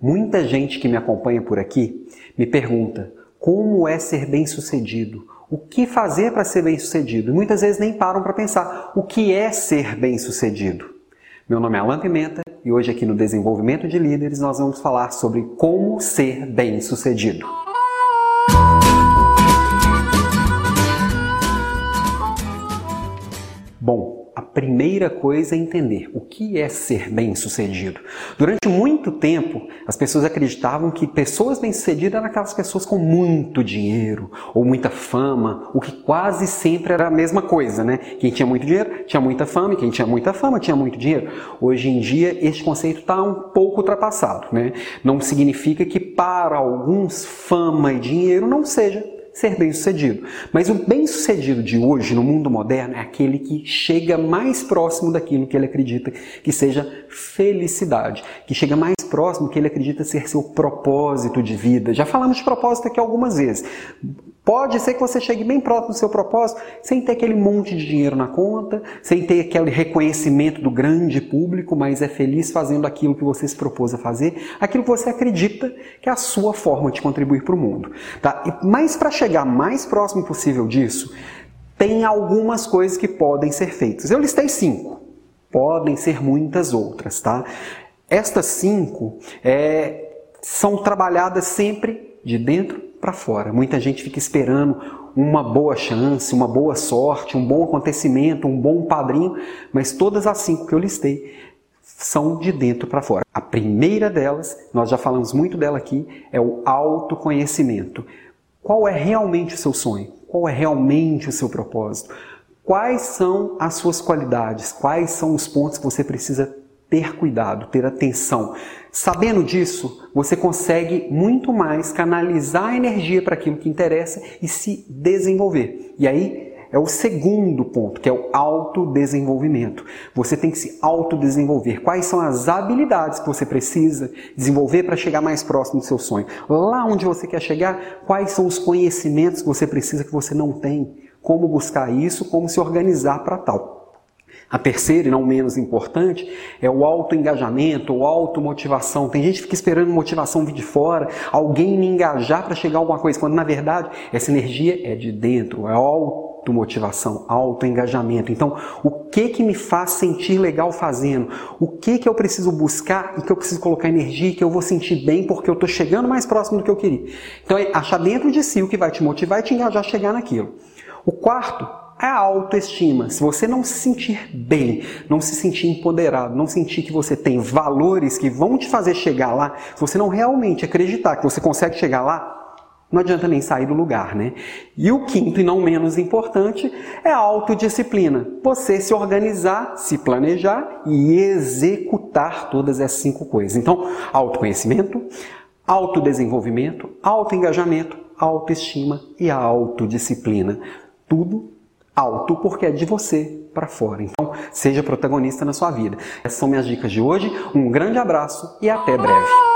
Muita gente que me acompanha por aqui me pergunta como é ser bem-sucedido, o que fazer para ser bem-sucedido. E muitas vezes nem param para pensar o que é ser bem-sucedido. Meu nome é Alan Pimenta e hoje aqui no Desenvolvimento de Líderes nós vamos falar sobre como ser bem-sucedido. Bom, a primeira coisa é entender o que é ser bem-sucedido. Durante muito tempo, as pessoas acreditavam que pessoas bem-sucedidas eram aquelas pessoas com muito dinheiro ou muita fama, o que quase sempre era a mesma coisa, né? Quem tinha muito dinheiro tinha muita fama, e quem tinha muita fama tinha muito dinheiro. Hoje em dia, este conceito está um pouco ultrapassado, né? Não significa que para alguns fama e dinheiro não seja ser bem-sucedido. Mas o bem-sucedido de hoje, no mundo moderno, é aquele que chega mais próximo daquilo que ele acredita que seja felicidade, que chega mais próximo que ele acredita ser seu propósito de vida. Já falamos de propósito aqui algumas vezes. Pode ser que você chegue bem próximo do seu propósito sem ter aquele monte de dinheiro na conta, sem ter aquele reconhecimento do grande público, mas é feliz fazendo aquilo que você se propôs a fazer, aquilo que você acredita que é a sua forma de contribuir para o mundo. Tá? Mas para chegar mais próximo possível disso, tem algumas coisas que podem ser feitas. Eu listei cinco, podem ser muitas outras. Tá? Estas cinco é, são trabalhadas sempre de dentro para fora. Muita gente fica esperando uma boa chance, uma boa sorte, um bom acontecimento, um bom padrinho, mas todas as cinco que eu listei são de dentro para fora. A primeira delas, nós já falamos muito dela aqui, é o autoconhecimento. Qual é realmente o seu sonho? Qual é realmente o seu propósito? Quais são as suas qualidades? Quais são os pontos que você precisa ter cuidado, ter atenção. Sabendo disso, você consegue muito mais canalizar a energia para aquilo que interessa e se desenvolver. E aí é o segundo ponto, que é o autodesenvolvimento. Você tem que se autodesenvolver. Quais são as habilidades que você precisa desenvolver para chegar mais próximo do seu sonho? Lá onde você quer chegar, quais são os conhecimentos que você precisa que você não tem? Como buscar isso? Como se organizar para tal? A terceira, e não menos importante, é o autoengajamento ou automotivação. Tem gente que fica esperando motivação vir de fora, alguém me engajar para chegar a alguma coisa, quando na verdade essa energia é de dentro, é automotivação, autoengajamento. Então, o que que me faz sentir legal fazendo? O que que eu preciso buscar e que eu preciso colocar energia e que eu vou sentir bem porque eu estou chegando mais próximo do que eu queria? Então, é achar dentro de si o que vai te motivar e te engajar a chegar naquilo. O quarto a autoestima. Se você não se sentir bem, não se sentir empoderado, não sentir que você tem valores que vão te fazer chegar lá, se você não realmente acreditar que você consegue chegar lá, não adianta nem sair do lugar, né? E o quinto e não menos importante é a autodisciplina. Você se organizar, se planejar e executar todas essas cinco coisas. Então, autoconhecimento, autodesenvolvimento, autoengajamento, autoestima e autodisciplina. Tudo alto porque é de você para fora. Então, seja protagonista na sua vida. Essas são minhas dicas de hoje. Um grande abraço e até breve.